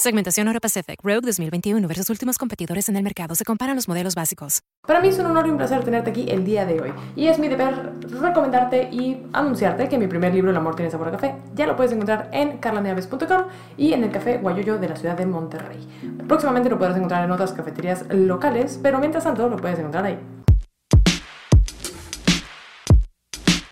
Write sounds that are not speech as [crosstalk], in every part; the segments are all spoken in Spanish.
Segmentación Euro Pacific Rogue 2021 versus últimos competidores en el mercado. Se comparan los modelos básicos. Para mí es un honor y un placer tenerte aquí el día de hoy. Y es mi deber recomendarte y anunciarte que mi primer libro, El amor tiene sabor a café, ya lo puedes encontrar en carlaneaves.com y en el Café Guayoyo de la ciudad de Monterrey. Próximamente lo podrás encontrar en otras cafeterías locales, pero mientras tanto lo puedes encontrar ahí.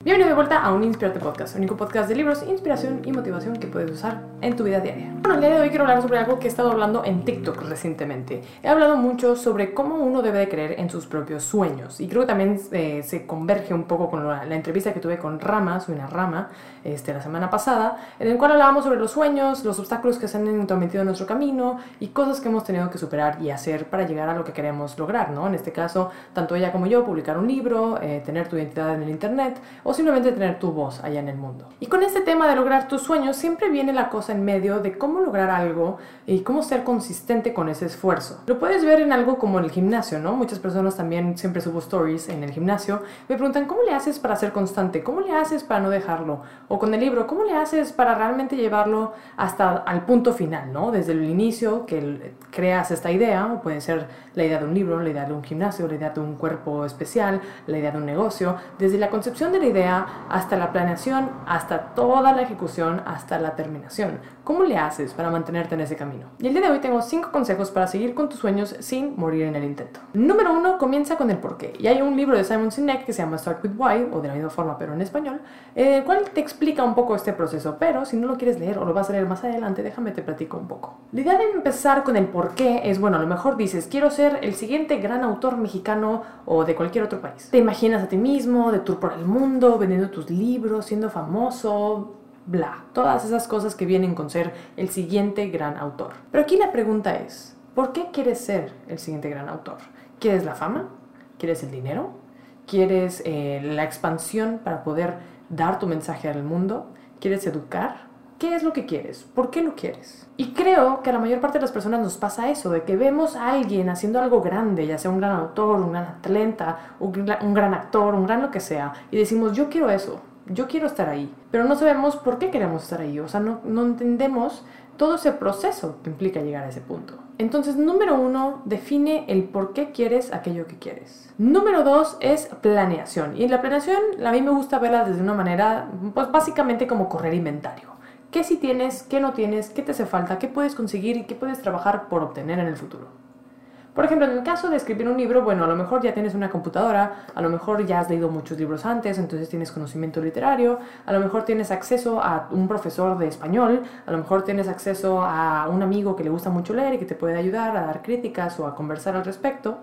Bienvenido de vuelta a un Inspirate Podcast, el único podcast de libros, inspiración y motivación que puedes usar en tu vida diaria. Bueno, el día de hoy quiero hablar sobre algo que he estado hablando en TikTok recientemente. He hablado mucho sobre cómo uno debe de creer en sus propios sueños y creo que también eh, se converge un poco con la, entrevista que tuve con Rama, soy una Rama, este, la semana pasada, en el cual hablábamos sobre los sueños, los obstáculos que se han intrometido en nuestro camino y cosas que hemos tenido que superar y hacer para llegar a lo que queremos lograr, ¿no? En este caso, tanto ella como yo, publicar un libro, eh, tener tu identidad en el Internet o simplemente tener tu voz allá en el mundo. Y con este tema de lograr tus sueños siempre viene la cosa en medio de cómo lograr algo y cómo ser consistente con ese esfuerzo. Lo puedes ver en algo como el gimnasio, ¿no? Muchas personas también siempre subo stories en el gimnasio, me preguntan cómo le haces para ser constante, cómo le haces para no dejarlo, o con el libro, cómo le haces para realmente llevarlo hasta al punto final, ¿no? Desde el inicio que creas esta idea, o puede ser la idea de un libro, la idea de un gimnasio, la idea de un cuerpo especial, la idea de un negocio, desde la concepción de la idea hasta la planeación, hasta toda la ejecución, hasta la terminación. ¿Cómo le haces para mantenerte en ese camino? Y el día de hoy tengo 5 consejos para seguir con tus sueños sin morir en el intento. Número 1, comienza con el porqué. Y hay un libro de Simon Sinek que se llama Start with Why, o de la misma forma pero en español, el cual te explica un poco este proceso. Pero si no lo quieres leer o lo vas a leer más adelante, déjame te platico un poco. La idea de empezar con el porqué es, bueno, a lo mejor dices, quiero ser el siguiente gran autor mexicano o de cualquier otro país. Te imaginas a ti mismo, de tour por el mundo, vendiendo tus libros, siendo famoso, bla. Todas esas cosas que vienen con ser el siguiente gran autor. Pero aquí la pregunta es, ¿por qué quieres ser el siguiente gran autor? ¿Quieres la fama? ¿Quieres el dinero? ¿Quieres eh, la expansión para poder dar tu mensaje al mundo? ¿Quieres educar? ¿Qué es lo que quieres? ¿Por qué lo quieres? Y creo que a la mayor parte de las personas nos pasa eso, de que vemos a alguien haciendo algo grande, ya sea un gran autor, un gran atleta, un gran actor, un gran lo que sea, y decimos, yo quiero eso, yo quiero estar ahí, pero no sabemos por qué queremos estar ahí, o sea, no, no entendemos todo ese proceso que implica llegar a ese punto. Entonces, número uno, define el por qué quieres aquello que quieres. Número dos es planeación. Y la planeación a mí me gusta verla desde una manera, pues básicamente como correr inventario. ¿Qué si tienes, qué no tienes, qué te hace falta, qué puedes conseguir y qué puedes trabajar por obtener en el futuro? Por ejemplo, en el caso de escribir un libro, bueno, a lo mejor ya tienes una computadora, a lo mejor ya has leído muchos libros antes, entonces tienes conocimiento literario, a lo mejor tienes acceso a un profesor de español, a lo mejor tienes acceso a un amigo que le gusta mucho leer y que te puede ayudar a dar críticas o a conversar al respecto.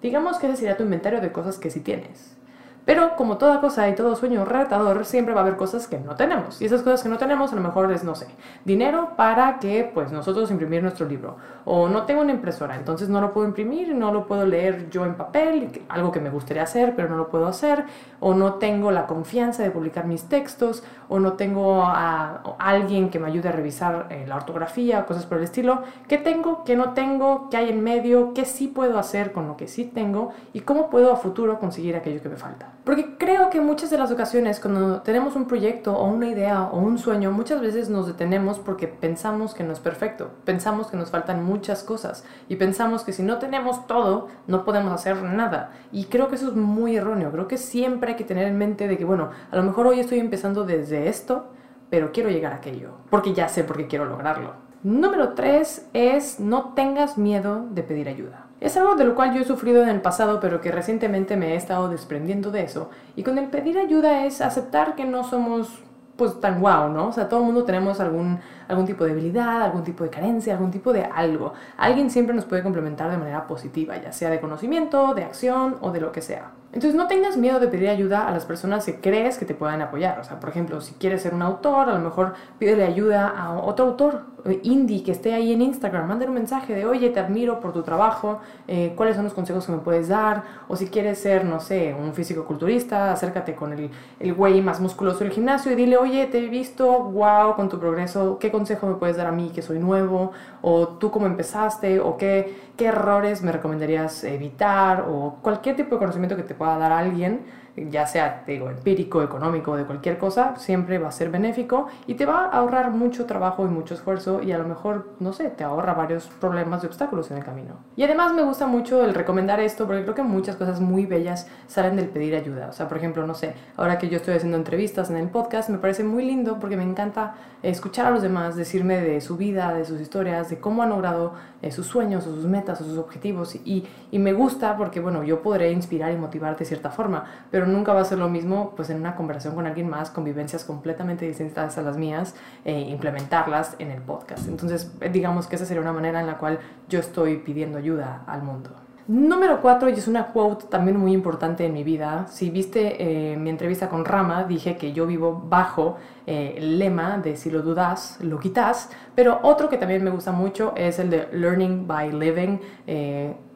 Digamos que ese sería tu inventario de cosas que sí tienes. Pero como toda cosa y todo sueño retador, siempre va a haber cosas que no tenemos. Y esas cosas que no tenemos a lo mejor es, no sé, dinero para que pues nosotros imprimir nuestro libro. O no tengo una impresora, entonces no lo puedo imprimir, no lo puedo leer yo en papel, algo que me gustaría hacer, pero no lo puedo hacer. O no tengo la confianza de publicar mis textos. O no tengo a, alguien que me ayude a revisar eh, la ortografía, cosas por el estilo. ¿Qué tengo? ¿Qué no tengo? ¿Qué hay en medio? ¿Qué sí puedo hacer con lo que sí tengo? ¿Y cómo puedo a futuro conseguir aquello que me falta? Porque creo que muchas de las ocasiones cuando tenemos un proyecto o una idea o un sueño, muchas veces nos detenemos porque pensamos que no es perfecto, pensamos que nos faltan muchas cosas y pensamos que si no tenemos todo, no podemos hacer nada. Y creo que eso es muy erróneo, creo que siempre hay que tener en mente de que, bueno, a lo mejor hoy estoy empezando desde esto, pero quiero llegar a aquello, porque ya sé por qué quiero lograrlo. Número tres es no tengas miedo de pedir ayuda. Es algo de lo cual yo he sufrido en el pasado, pero que recientemente me he estado desprendiendo de eso. Y con el pedir ayuda es aceptar que no somos pues tan guau, ¿no? O sea, todo el mundo tenemos algún, algún tipo de debilidad, algún tipo de carencia, algún tipo de algo. Alguien siempre nos puede complementar de manera positiva, ya sea de conocimiento, de acción o de lo que sea. Entonces no tengas miedo de pedir ayuda a las personas que crees que te puedan apoyar. O sea, por ejemplo, si quieres ser un autor, a lo mejor pídele ayuda a otro autor eh, indie que esté ahí en Instagram, mándale un mensaje de, oye, te admiro por tu trabajo, eh, cuáles son los consejos que me puedes dar, o si quieres ser, no sé, un físico culturista, acércate con el, el güey más musculoso del gimnasio y dile, oye, te he visto, wow, con tu progreso, ¿qué consejo me puedes dar a mí que soy nuevo? O tú cómo empezaste, o qué, qué errores me recomendarías evitar, o cualquier tipo de conocimiento que te pueda dar alguien ya sea digo, empírico, económico, de cualquier cosa, siempre va a ser benéfico y te va a ahorrar mucho trabajo y mucho esfuerzo y a lo mejor, no sé, te ahorra varios problemas y obstáculos en el camino. Y además me gusta mucho el recomendar esto porque creo que muchas cosas muy bellas salen del pedir ayuda. O sea, por ejemplo, no sé, ahora que yo estoy haciendo entrevistas en el podcast, me parece muy lindo porque me encanta escuchar a los demás decirme de su vida, de sus historias, de cómo han logrado eh, sus sueños o sus metas o sus objetivos. Y, y me gusta porque, bueno, yo podré inspirar y motivarte de cierta forma, pero pero nunca va a ser lo mismo pues en una conversación con alguien más, con vivencias completamente distintas a las mías, e implementarlas en el podcast. Entonces, eh, digamos que esa sería una manera en la cual yo estoy pidiendo ayuda al mundo. Número cuatro, y es una quote también muy importante en mi vida. Si viste eh, mi entrevista con Rama, dije que yo vivo bajo eh, el lema de si lo dudas, lo quitas. Pero otro que también me gusta mucho es el de Learning by Living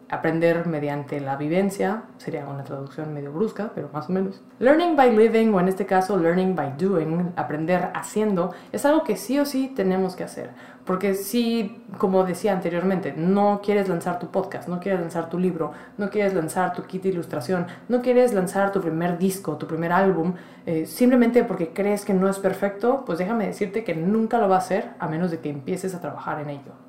aprender mediante la vivencia, sería una traducción medio brusca, pero más o menos. Learning by living, o en este caso learning by doing, aprender haciendo, es algo que sí o sí tenemos que hacer. Porque si, como decía anteriormente, no quieres lanzar tu podcast, no quieres lanzar tu libro, no quieres lanzar tu kit de ilustración, no quieres lanzar tu primer disco, tu primer álbum, eh, simplemente porque crees que no es perfecto, pues déjame decirte que nunca lo va a hacer a menos de que empieces a trabajar en ello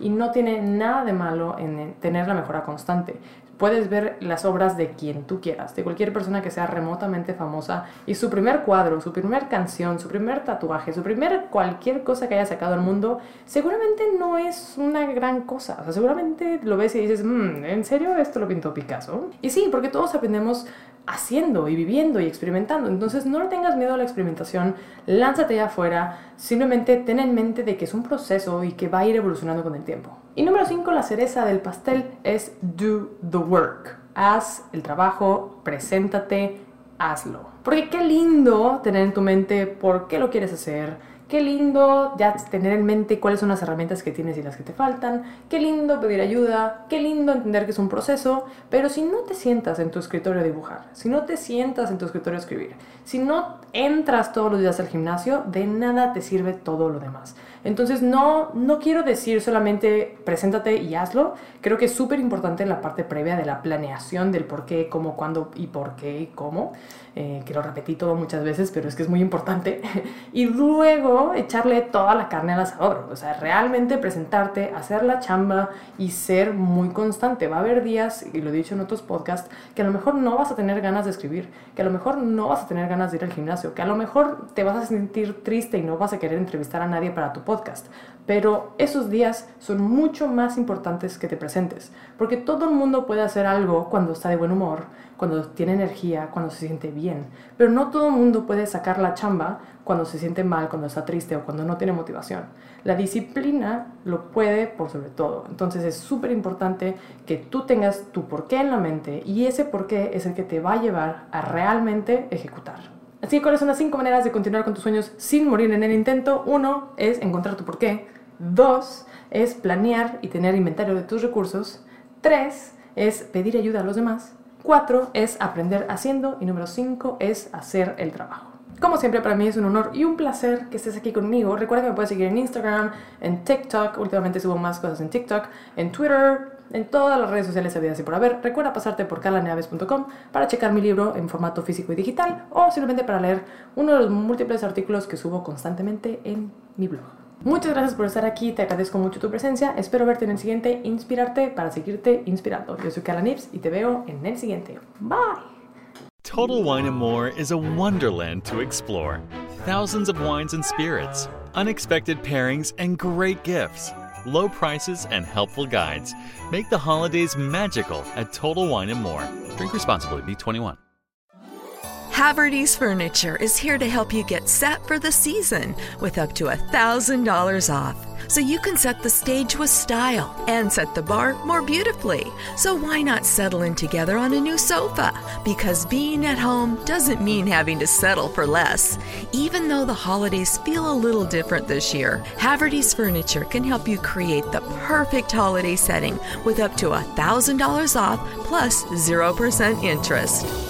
y no tiene nada de malo en tener la mejora constante. Puedes ver las obras de quien tú quieras, de cualquier persona que sea remotamente famosa y su primer cuadro, su primer canción, su primer tatuaje, su primer cualquier cosa que haya sacado al mundo, seguramente no es una gran cosa. O sea, seguramente lo ves y dices, mmm, ¿en serio esto lo pintó Picasso? Y sí, porque todos aprendemos haciendo y viviendo y experimentando. Entonces no le tengas miedo a la experimentación, lánzate allá afuera, simplemente ten en mente de que es un proceso y que va a ir evolucionando con el tiempo. Y número 5, la cereza del pastel es do the work. Haz el trabajo, preséntate, hazlo. Porque qué lindo tener en tu mente por qué lo quieres hacer, Qué lindo ya tener en mente cuáles son las herramientas que tienes y las que te faltan. Qué lindo pedir ayuda. Qué lindo entender que es un proceso. Pero si no te sientas en tu escritorio a dibujar, si no te sientas en tu escritorio a escribir, si no entras todos los días al gimnasio, de nada te sirve todo lo demás. Entonces no, no quiero decir solamente preséntate y hazlo. Creo que es súper importante la parte previa de la planeación del por qué, cómo, cuándo y por qué y cómo. Eh, que lo repetí todo muchas veces, pero es que es muy importante. [laughs] y luego echarle toda la carne al asador. O sea, realmente presentarte, hacer la chamba y ser muy constante. Va a haber días, y lo he dicho en otros podcasts, que a lo mejor no vas a tener ganas de escribir, que a lo mejor no vas a tener ganas de ir al gimnasio, que a lo mejor te vas a sentir triste y no vas a querer entrevistar a nadie para tu podcast. Pero esos días son mucho más importantes que te presentes, porque todo el mundo puede hacer algo cuando está de buen humor, cuando tiene energía, cuando se siente bien, pero no todo el mundo puede sacar la chamba cuando se siente mal, cuando está triste o cuando no tiene motivación. La disciplina lo puede por sobre todo. Entonces es súper importante que tú tengas tu porqué en la mente y ese porqué es el que te va a llevar a realmente ejecutar. Así que, ¿cuáles son las cinco maneras de continuar con tus sueños sin morir en el intento? Uno es encontrar tu porqué. Dos es planear y tener inventario de tus recursos. Tres es pedir ayuda a los demás. Cuatro es aprender haciendo. Y número cinco es hacer el trabajo. Como siempre, para mí es un honor y un placer que estés aquí conmigo. Recuerda que me puedes seguir en Instagram, en TikTok. Últimamente subo más cosas en TikTok, en Twitter, en todas las redes sociales habidas y por haber. Recuerda pasarte por calaneaves.com para checar mi libro en formato físico y digital o simplemente para leer uno de los múltiples artículos que subo constantemente en mi blog. Muchas gracias por estar aquí, te agradezco mucho tu presencia. Espero verte en el siguiente, inspirarte para seguirte inspirando. Yo soy Kala Nips y te veo en el siguiente. Bye. Total Wine and More is a wonderland to explore. Thousands of wines and spirits, unexpected pairings, and great gifts. Low prices and helpful guides make the holidays magical at Total Wine and More. Drink responsibly, be 21. Haverty's Furniture is here to help you get set for the season with up to $1,000 off. So you can set the stage with style and set the bar more beautifully. So why not settle in together on a new sofa? Because being at home doesn't mean having to settle for less. Even though the holidays feel a little different this year, Haverty's Furniture can help you create the perfect holiday setting with up to $1,000 off plus 0% interest.